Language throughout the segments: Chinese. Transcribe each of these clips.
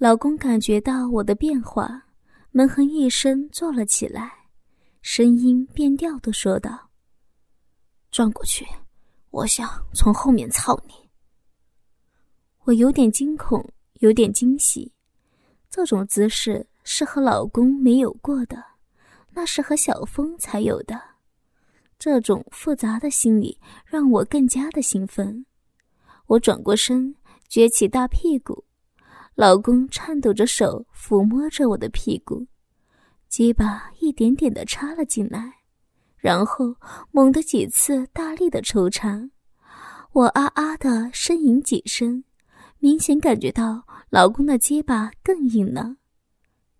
老公感觉到我的变化，闷哼一声坐了起来，声音变调的说道：“转过去，我想从后面操你。”我有点惊恐，有点惊喜，这种姿势是和老公没有过的，那是和小峰才有的。这种复杂的心理让我更加的兴奋。我转过身，撅起大屁股，老公颤抖着手抚摸着我的屁股，鸡巴一点点的插了进来，然后猛地几次大力的抽插，我啊啊的呻吟几声。明显感觉到老公的鸡巴更硬了。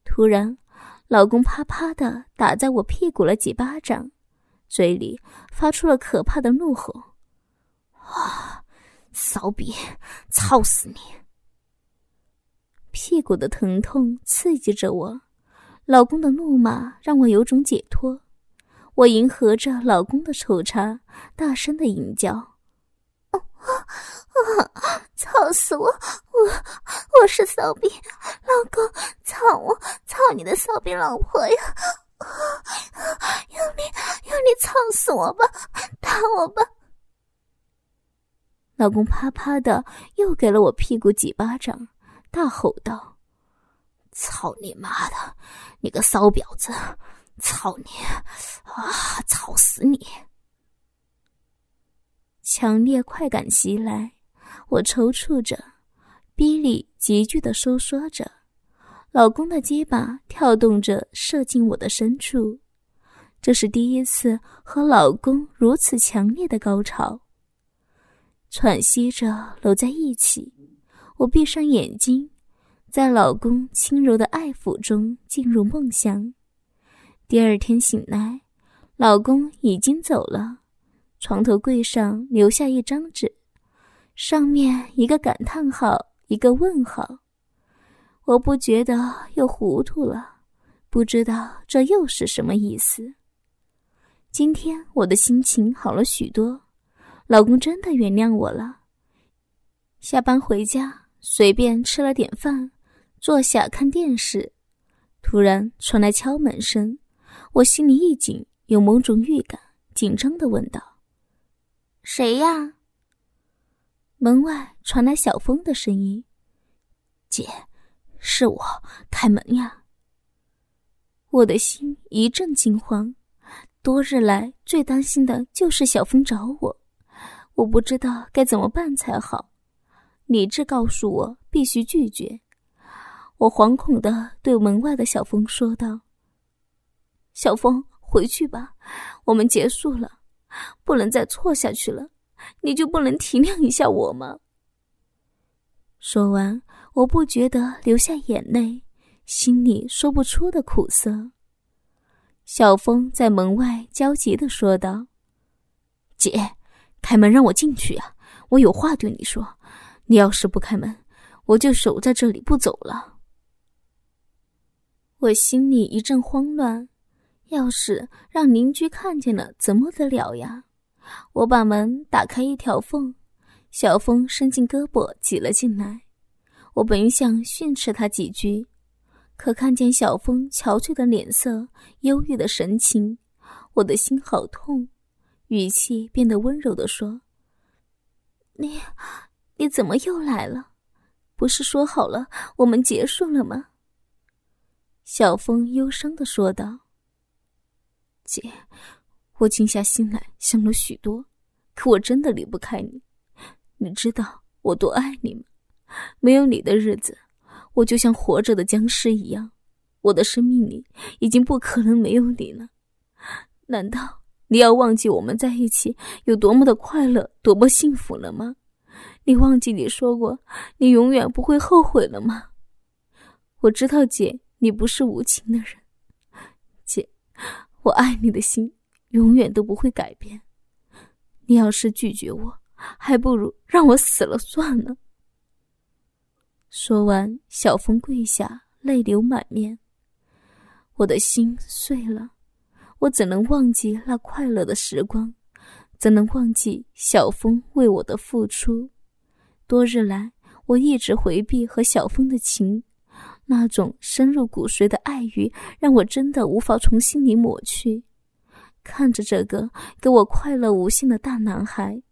突然，老公啪啪的打在我屁股了几巴掌，嘴里发出了可怕的怒吼：“啊，骚逼，操死你！”屁股的疼痛刺激着我，老公的怒骂让我有种解脱。我迎合着老公的抽插，大声的吟叫。啊！操死我！我我是骚逼，老公，操我！操你的骚逼老婆呀！用力用力操死我吧！打我吧！老公啪啪的又给了我屁股几巴掌，大吼道：“操你妈的！你个骚婊子！操你！啊！操死你！”强烈快感袭来，我抽搐着，逼里急剧的收缩着，老公的鸡巴跳动着射进我的深处，这是第一次和老公如此强烈的高潮。喘息着搂在一起，我闭上眼睛，在老公轻柔的爱抚中进入梦乡。第二天醒来，老公已经走了。床头柜上留下一张纸，上面一个感叹号，一个问号。我不觉得又糊涂了，不知道这又是什么意思。今天我的心情好了许多，老公真的原谅我了。下班回家，随便吃了点饭，坐下看电视，突然传来敲门声，我心里一紧，有某种预感，紧张的问道。谁呀？门外传来小峰的声音：“姐，是我，开门呀！”我的心一阵惊慌，多日来最担心的就是小峰找我，我不知道该怎么办才好。理智告诉我必须拒绝。我惶恐的对门外的小峰说道：“小峰，回去吧，我们结束了。”不能再错下去了，你就不能体谅一下我吗？说完，我不觉得流下眼泪，心里说不出的苦涩。小峰在门外焦急的说道：“姐，开门让我进去啊！我有话对你说。你要是不开门，我就守在这里不走了。”我心里一阵慌乱。要是让邻居看见了，怎么得了呀？我把门打开一条缝，小峰伸进胳膊挤了进来。我本想训斥他几句，可看见小峰憔悴的脸色、忧郁的神情，我的心好痛，语气变得温柔的说：“你，你怎么又来了？不是说好了我们结束了吗？”小峰忧伤的说道。姐，我静下心来想了许多，可我真的离不开你。你知道我多爱你吗？没有你的日子，我就像活着的僵尸一样。我的生命里已经不可能没有你了。难道你要忘记我们在一起有多么的快乐，多么幸福了吗？你忘记你说过你永远不会后悔了吗？我知道，姐，你不是无情的人，姐。我爱你的心永远都不会改变。你要是拒绝我，还不如让我死了算了。说完，小峰跪下，泪流满面。我的心碎了，我怎能忘记那快乐的时光？怎能忘记小峰为我的付出？多日来，我一直回避和小峰的情，那种深入骨髓的爱欲，让我真的无法从心里抹去。看着这个给我快乐无限的大男孩，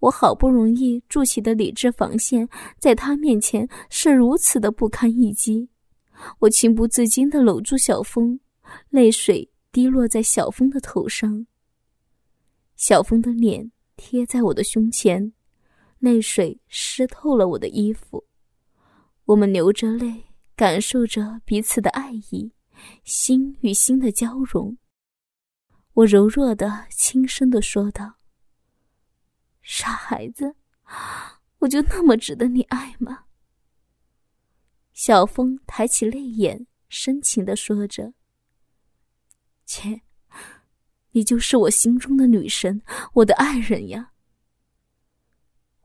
我好不容易筑起的理智防线，在他面前是如此的不堪一击。我情不自禁地搂住小峰，泪水滴落在小峰的头上。小峰的脸贴在我的胸前，泪水湿透了我的衣服。我们流着泪，感受着彼此的爱意，心与心的交融。我柔弱的、轻声的说道：“傻孩子，我就那么值得你爱吗？”小峰抬起泪眼，深情的说着：“姐，你就是我心中的女神，我的爱人呀。”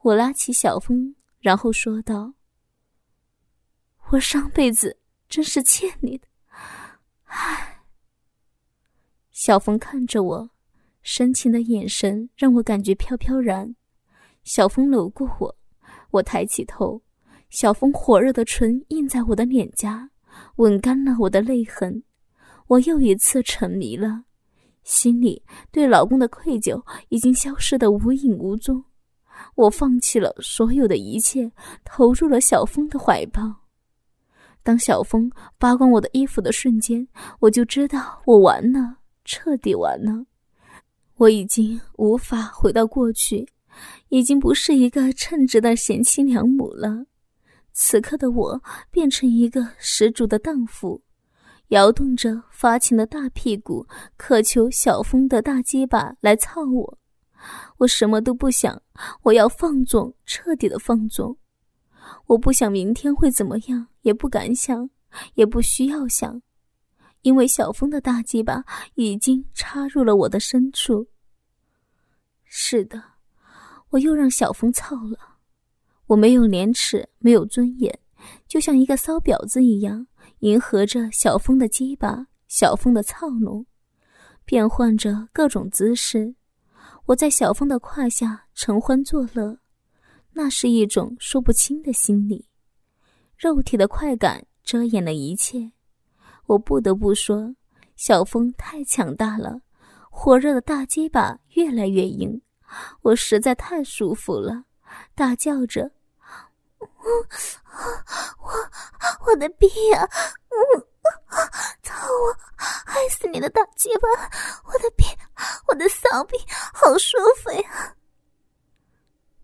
我拉起小峰，然后说道：“我上辈子真是欠你的，唉。”小峰看着我，深情的眼神让我感觉飘飘然。小峰搂过我，我抬起头，小峰火热的唇印在我的脸颊，吻干了我的泪痕。我又一次沉迷了，心里对老公的愧疚已经消失的无影无踪。我放弃了所有的一切，投入了小峰的怀抱。当小峰扒光我的衣服的瞬间，我就知道我完了。彻底完了，我已经无法回到过去，已经不是一个称职的贤妻良母了。此刻的我变成一个十足的荡妇，摇动着发情的大屁股，渴求小峰的大鸡巴来操我。我什么都不想，我要放纵，彻底的放纵。我不想明天会怎么样，也不敢想，也不需要想。因为小峰的大鸡巴已经插入了我的深处。是的，我又让小峰操了。我没有廉耻，没有尊严，就像一个骚婊子一样，迎合着小峰的鸡巴、小峰的操弄，变换着各种姿势。我在小峰的胯下承欢作乐，那是一种说不清的心理，肉体的快感遮掩了一切。我不得不说，小峰太强大了，火热的大鸡巴越来越硬，我实在太舒服了，大叫着：“我我我的逼啊！嗯，操我，爱死你的大鸡巴！我的屁，我的骚逼，好舒服呀！”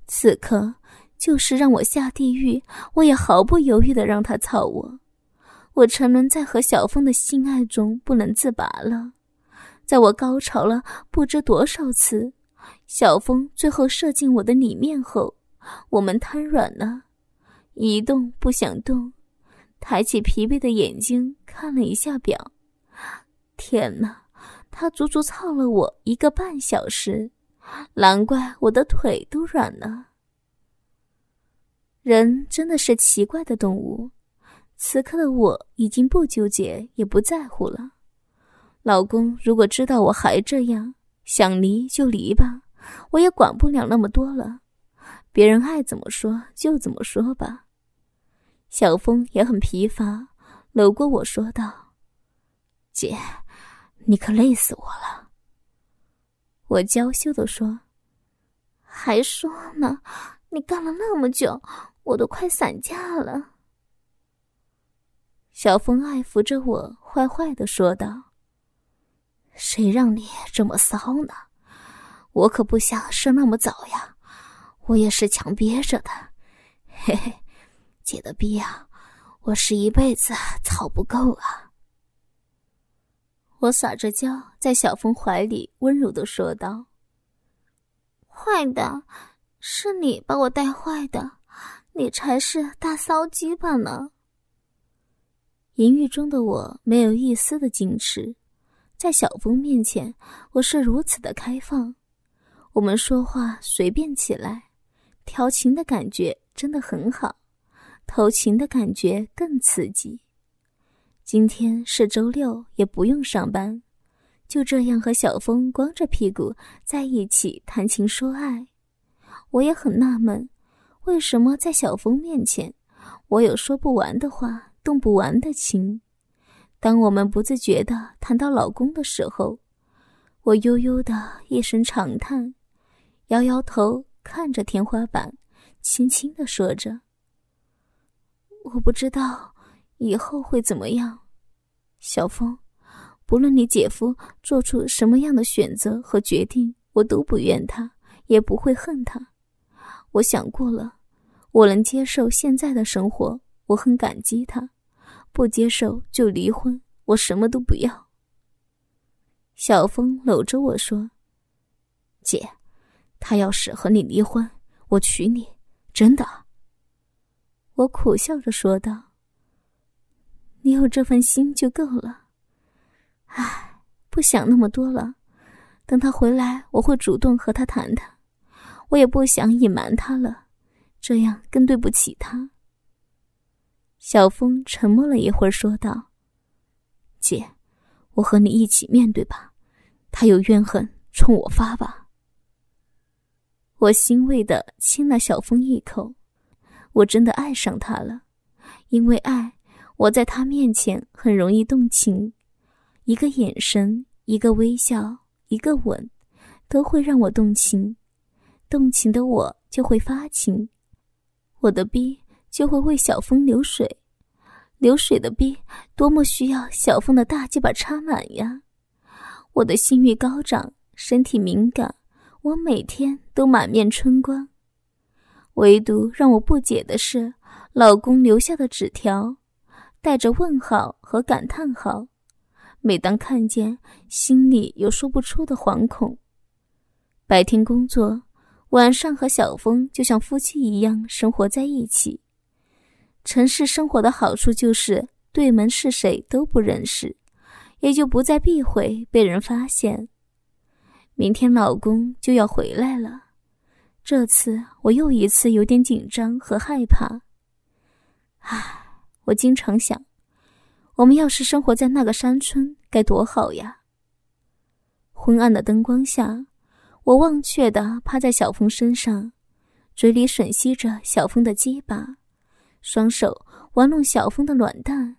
此刻就是让我下地狱，我也毫不犹豫的让他操我。我沉沦在和小峰的性爱中不能自拔了，在我高潮了不知多少次，小峰最后射进我的里面后，我们瘫软了，一动不想动，抬起疲惫的眼睛看了一下表，天哪，他足足操了我一个半小时，难怪我的腿都软了。人真的是奇怪的动物。此刻的我已经不纠结，也不在乎了。老公如果知道我还这样，想离就离吧，我也管不了那么多了。别人爱怎么说就怎么说吧。小峰也很疲乏，搂过我说道：“姐，你可累死我了。”我娇羞的说：“还说呢，你干了那么久，我都快散架了。”小峰爱抚着我，坏坏的说道：“谁让你这么骚呢？我可不想生那么早呀，我也是强憋着的。嘿嘿，姐的逼啊，我是一辈子操不够啊！”我撒着娇，在小峰怀里温柔的说道：“坏的，是你把我带坏的，你才是大骚鸡巴呢。”淫欲中的我没有一丝的矜持，在小峰面前，我是如此的开放。我们说话随便起来，调情的感觉真的很好，偷情的感觉更刺激。今天是周六，也不用上班，就这样和小峰光着屁股在一起谈情说爱。我也很纳闷，为什么在小峰面前，我有说不完的话。动不完的情。当我们不自觉的谈到老公的时候，我悠悠的一声长叹，摇摇头，看着天花板，轻轻的说着：“我不知道以后会怎么样，小峰。不论你姐夫做出什么样的选择和决定，我都不怨他，也不会恨他。我想过了，我能接受现在的生活，我很感激他；不接受就离婚，我什么都不要。”小峰搂着我说：“姐，他要是和你离婚，我娶你，真的。”我苦笑着说道：“你有这份心就够了。”唉，不想那么多了。等他回来，我会主动和他谈谈。我也不想隐瞒他了，这样更对不起他。小峰沉默了一会儿，说道：“姐，我和你一起面对吧。他有怨恨，冲我发吧。”我欣慰的亲了小峰一口。我真的爱上他了，因为爱，我在他面前很容易动情。一个眼神，一个微笑，一个吻，都会让我动情。动情的我就会发情，我的逼就会为小风流水。流水的逼多么需要小风的大鸡巴插满呀！我的性欲高涨，身体敏感，我每天都满面春光。唯独让我不解的是，老公留下的纸条，带着问号和感叹号。每当看见，心里有说不出的惶恐。白天工作，晚上和小峰就像夫妻一样生活在一起。城市生活的好处就是对门是谁都不认识，也就不再避讳被人发现。明天老公就要回来了，这次我又一次有点紧张和害怕。唉，我经常想。我们要是生活在那个山村，该多好呀！昏暗的灯光下，我忘却的趴在小峰身上，嘴里吮吸着小峰的鸡巴，双手玩弄小峰的卵蛋。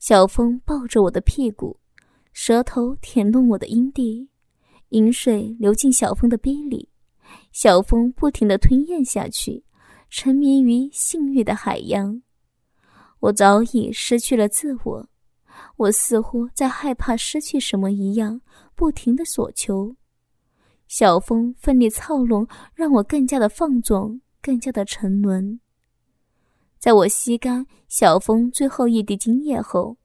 小峰抱着我的屁股，舌头舔弄我的阴蒂，饮水流进小峰的逼里，小峰不停的吞咽下去，沉迷于性欲的海洋。我早已失去了自我，我似乎在害怕失去什么一样，不停的索求。小风奋力操弄，让我更加的放纵，更加的沉沦。在我吸干小风最后一滴精液后，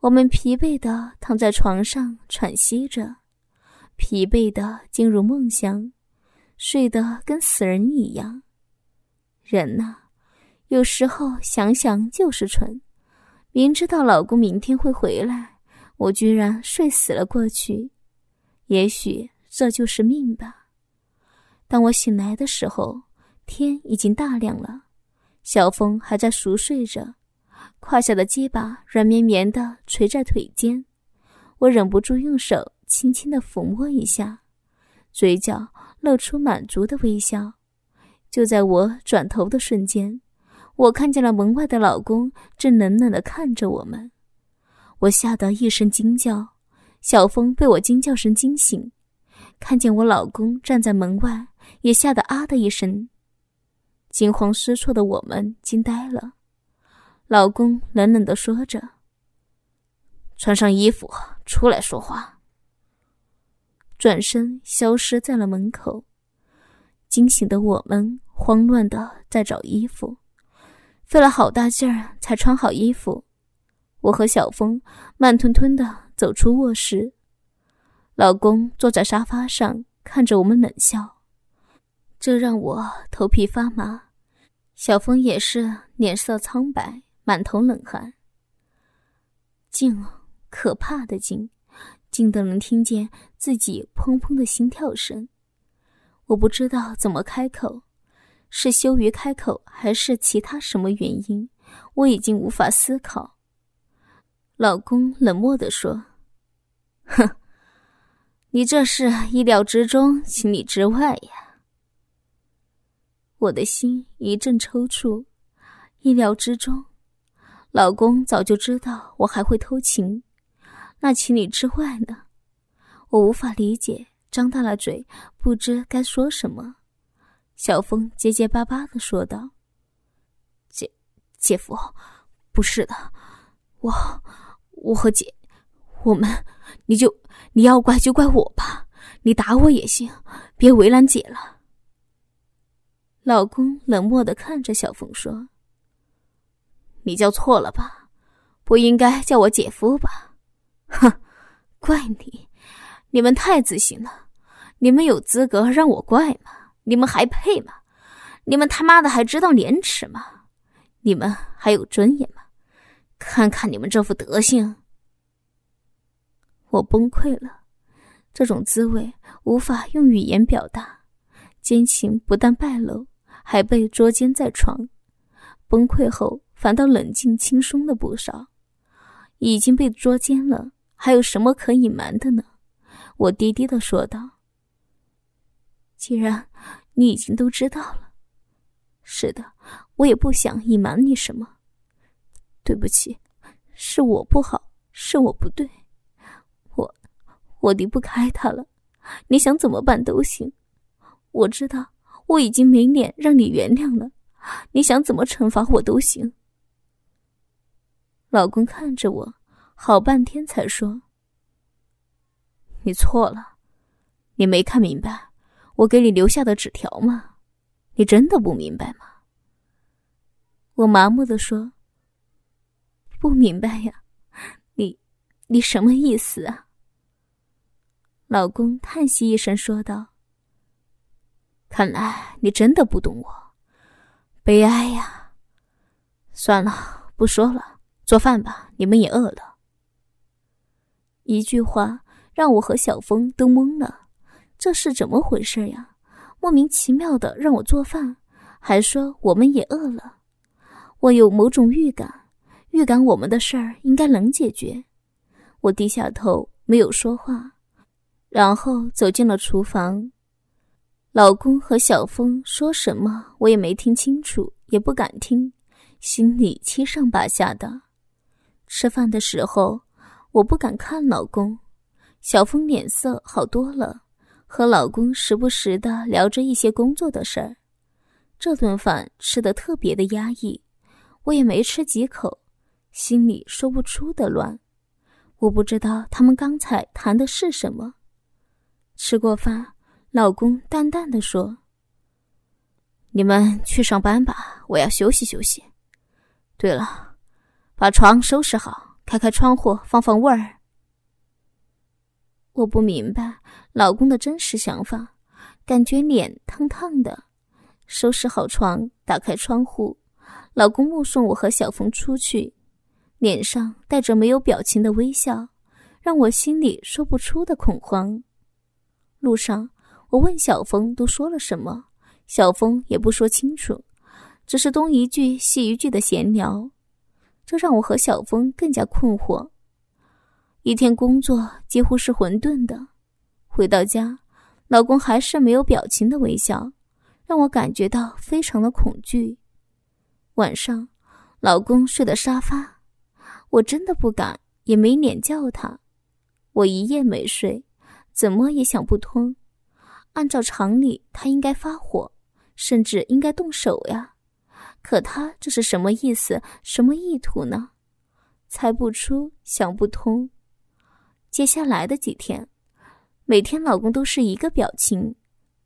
我们疲惫的躺在床上喘息着，疲惫的进入梦乡，睡得跟死人一样。人呐。有时候想想就是蠢，明知道老公明天会回来，我居然睡死了过去。也许这就是命吧。当我醒来的时候，天已经大亮了，小峰还在熟睡着，胯下的鸡巴软绵绵的垂在腿间，我忍不住用手轻轻的抚摸一下，嘴角露出满足的微笑。就在我转头的瞬间。我看见了门外的老公正冷冷的看着我们，我吓得一声惊叫。小峰被我惊叫声惊醒，看见我老公站在门外，也吓得啊的一声。惊慌失措的我们惊呆了。老公冷冷的说着：“穿上衣服，出来说话。”转身消失在了门口。惊醒的我们慌乱的在找衣服。费了好大劲儿才穿好衣服，我和小峰慢吞吞的走出卧室。老公坐在沙发上看着我们冷笑，这让我头皮发麻。小峰也是脸色苍白，满头冷汗。静，可怕的静，静的能听见自己砰砰的心跳声。我不知道怎么开口。是羞于开口，还是其他什么原因？我已经无法思考。老公冷漠的说：“哼，你这是意料之中，情理之外呀。”我的心一阵抽搐。意料之中，老公早就知道我还会偷情，那情理之外呢？我无法理解，张大了嘴，不知该说什么。小峰结结巴巴的说道：“姐，姐夫，不是的，我，我和姐，我们，你就你要怪就怪我吧，你打我也行，别为难姐了。”老公冷漠的看着小峰说：“你叫错了吧？不应该叫我姐夫吧？哼，怪你，你们太自信了，你们有资格让我怪吗？你们还配吗？你们他妈的还知道廉耻吗？你们还有尊严吗？看看你们这副德行！”我崩溃了，这种滋味无法用语言表达，奸情不但败露。还被捉奸在床，崩溃后反倒冷静轻松了不少。已经被捉奸了，还有什么可隐瞒的呢？我低低的说道：“既然你已经都知道了，是的，我也不想隐瞒你什么。对不起，是我不好，是我不对，我我离不开他了。你想怎么办都行，我知道。”我已经没脸让你原谅了，你想怎么惩罚我都行。老公看着我，好半天才说：“你错了，你没看明白我给你留下的纸条吗？你真的不明白吗？”我麻木的说：“不明白呀，你，你什么意思啊？”老公叹息一声说道。看来你真的不懂我，悲哀呀！算了，不说了，做饭吧，你们也饿了。一句话让我和小峰都懵了，这是怎么回事呀？莫名其妙的让我做饭，还说我们也饿了。我有某种预感，预感我们的事儿应该能解决。我低下头没有说话，然后走进了厨房。老公和小峰说什么，我也没听清楚，也不敢听，心里七上八下的。吃饭的时候，我不敢看老公，小峰脸色好多了，和老公时不时的聊着一些工作的事儿。这顿饭吃的特别的压抑，我也没吃几口，心里说不出的乱。我不知道他们刚才谈的是什么。吃过饭。老公淡淡的说：“你们去上班吧，我要休息休息。对了，把床收拾好，开开窗户，放放味儿。”我不明白老公的真实想法，感觉脸烫烫的。收拾好床，打开窗户，老公目送我和小峰出去，脸上带着没有表情的微笑，让我心里说不出的恐慌。路上。我问小峰都说了什么，小峰也不说清楚，只是东一句西一句的闲聊，这让我和小峰更加困惑。一天工作几乎是混沌的，回到家，老公还是没有表情的微笑，让我感觉到非常的恐惧。晚上，老公睡的沙发，我真的不敢，也没脸叫他。我一夜没睡，怎么也想不通。按照常理，他应该发火，甚至应该动手呀。可他这是什么意思？什么意图呢？猜不出，想不通。接下来的几天，每天老公都是一个表情，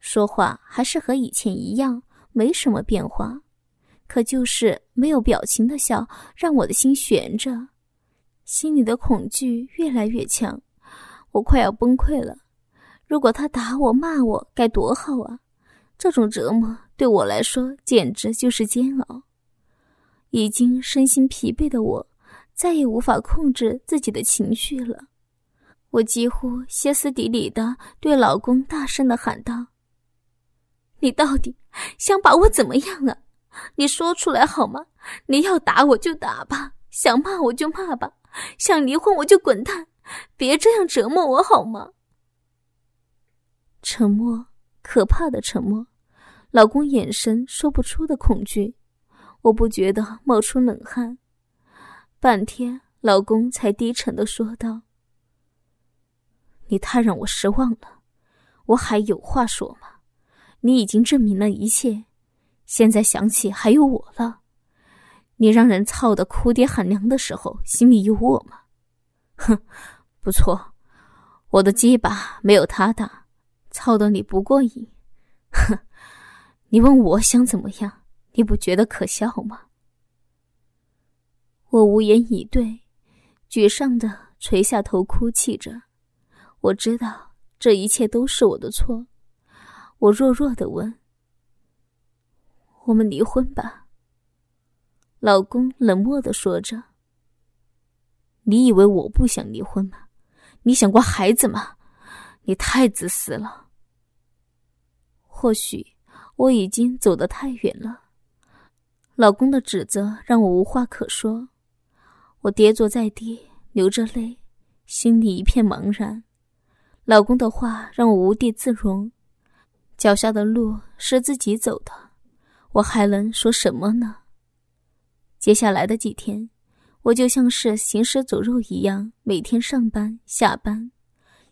说话还是和以前一样，没什么变化。可就是没有表情的笑，让我的心悬着，心里的恐惧越来越强，我快要崩溃了。如果他打我骂我该多好啊！这种折磨对我来说简直就是煎熬。已经身心疲惫的我，再也无法控制自己的情绪了。我几乎歇斯底里的对老公大声的喊道：“你到底想把我怎么样啊？你说出来好吗？你要打我就打吧，想骂我就骂吧，想离婚我就滚蛋，别这样折磨我好吗？”沉默，可怕的沉默。老公眼神说不出的恐惧，我不觉得冒出冷汗。半天，老公才低沉的说道：“你太让我失望了，我还有话说吗？你已经证明了一切，现在想起还有我了。你让人操的哭爹喊娘的时候，心里有我吗？哼，不错，我的鸡巴没有他大，操的你不过瘾。你问我想怎么样？你不觉得可笑吗？”我无言以对，沮丧的垂下头，哭泣着。我知道这一切都是我的错。我弱弱的问：“我们离婚吧？”老公冷漠的说着：“你以为我不想离婚吗？你想过孩子吗？你太自私了。或许我已经走得太远了。老公的指责让我无话可说。”我跌坐在地，流着泪，心里一片茫然。老公的话让我无地自容，脚下的路是自己走的，我还能说什么呢？接下来的几天，我就像是行尸走肉一样，每天上班下班。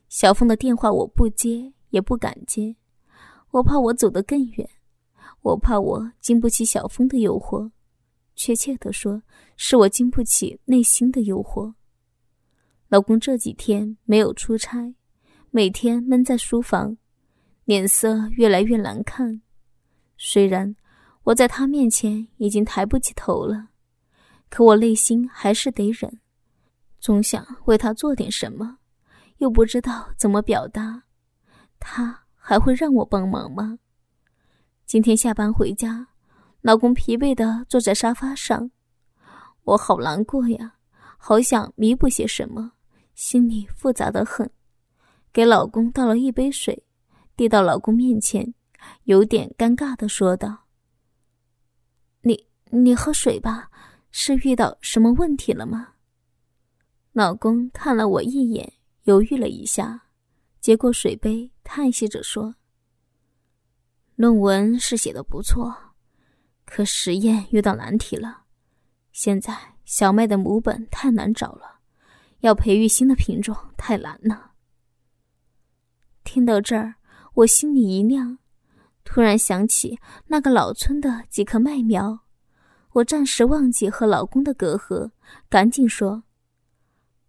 小凤的电话我不接，也不敢接，我怕我走得更远，我怕我经不起小峰的诱惑。确切的说，是我经不起内心的诱惑。老公这几天没有出差，每天闷在书房，脸色越来越难看。虽然我在他面前已经抬不起头了，可我内心还是得忍，总想为他做点什么，又不知道怎么表达。他还会让我帮忙吗？今天下班回家。老公疲惫的坐在沙发上，我好难过呀，好想弥补些什么，心里复杂的很。给老公倒了一杯水，递到老公面前，有点尴尬的说道：“你你喝水吧，是遇到什么问题了吗？”老公看了我一眼，犹豫了一下，接过水杯，叹息着说：“论文是写的不错。”可实验遇到难题了，现在小麦的母本太难找了，要培育新的品种太难了。听到这儿，我心里一亮，突然想起那个老村的几棵麦苗，我暂时忘记和老公的隔阂，赶紧说：“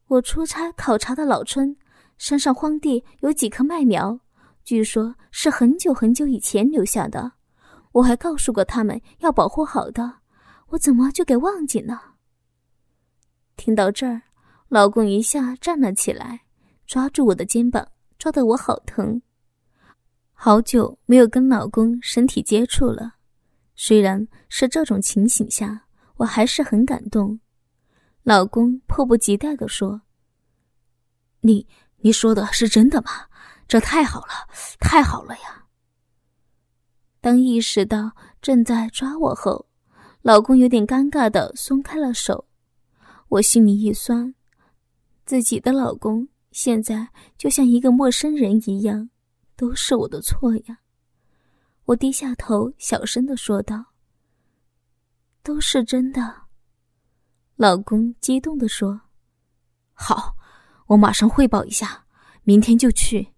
我出差考察的老村山上荒地有几棵麦苗，据说是很久很久以前留下的。”我还告诉过他们要保护好的，我怎么就给忘记了？听到这儿，老公一下站了起来，抓住我的肩膀，抓得我好疼。好久没有跟老公身体接触了，虽然是这种情形下，我还是很感动。老公迫不及待地说：“你你说的是真的吗？这太好了，太好了呀！”当意识到正在抓我后，老公有点尴尬的松开了手，我心里一酸，自己的老公现在就像一个陌生人一样，都是我的错呀。我低下头，小声的说道：“都是真的。”老公激动的说：“好，我马上汇报一下，明天就去。”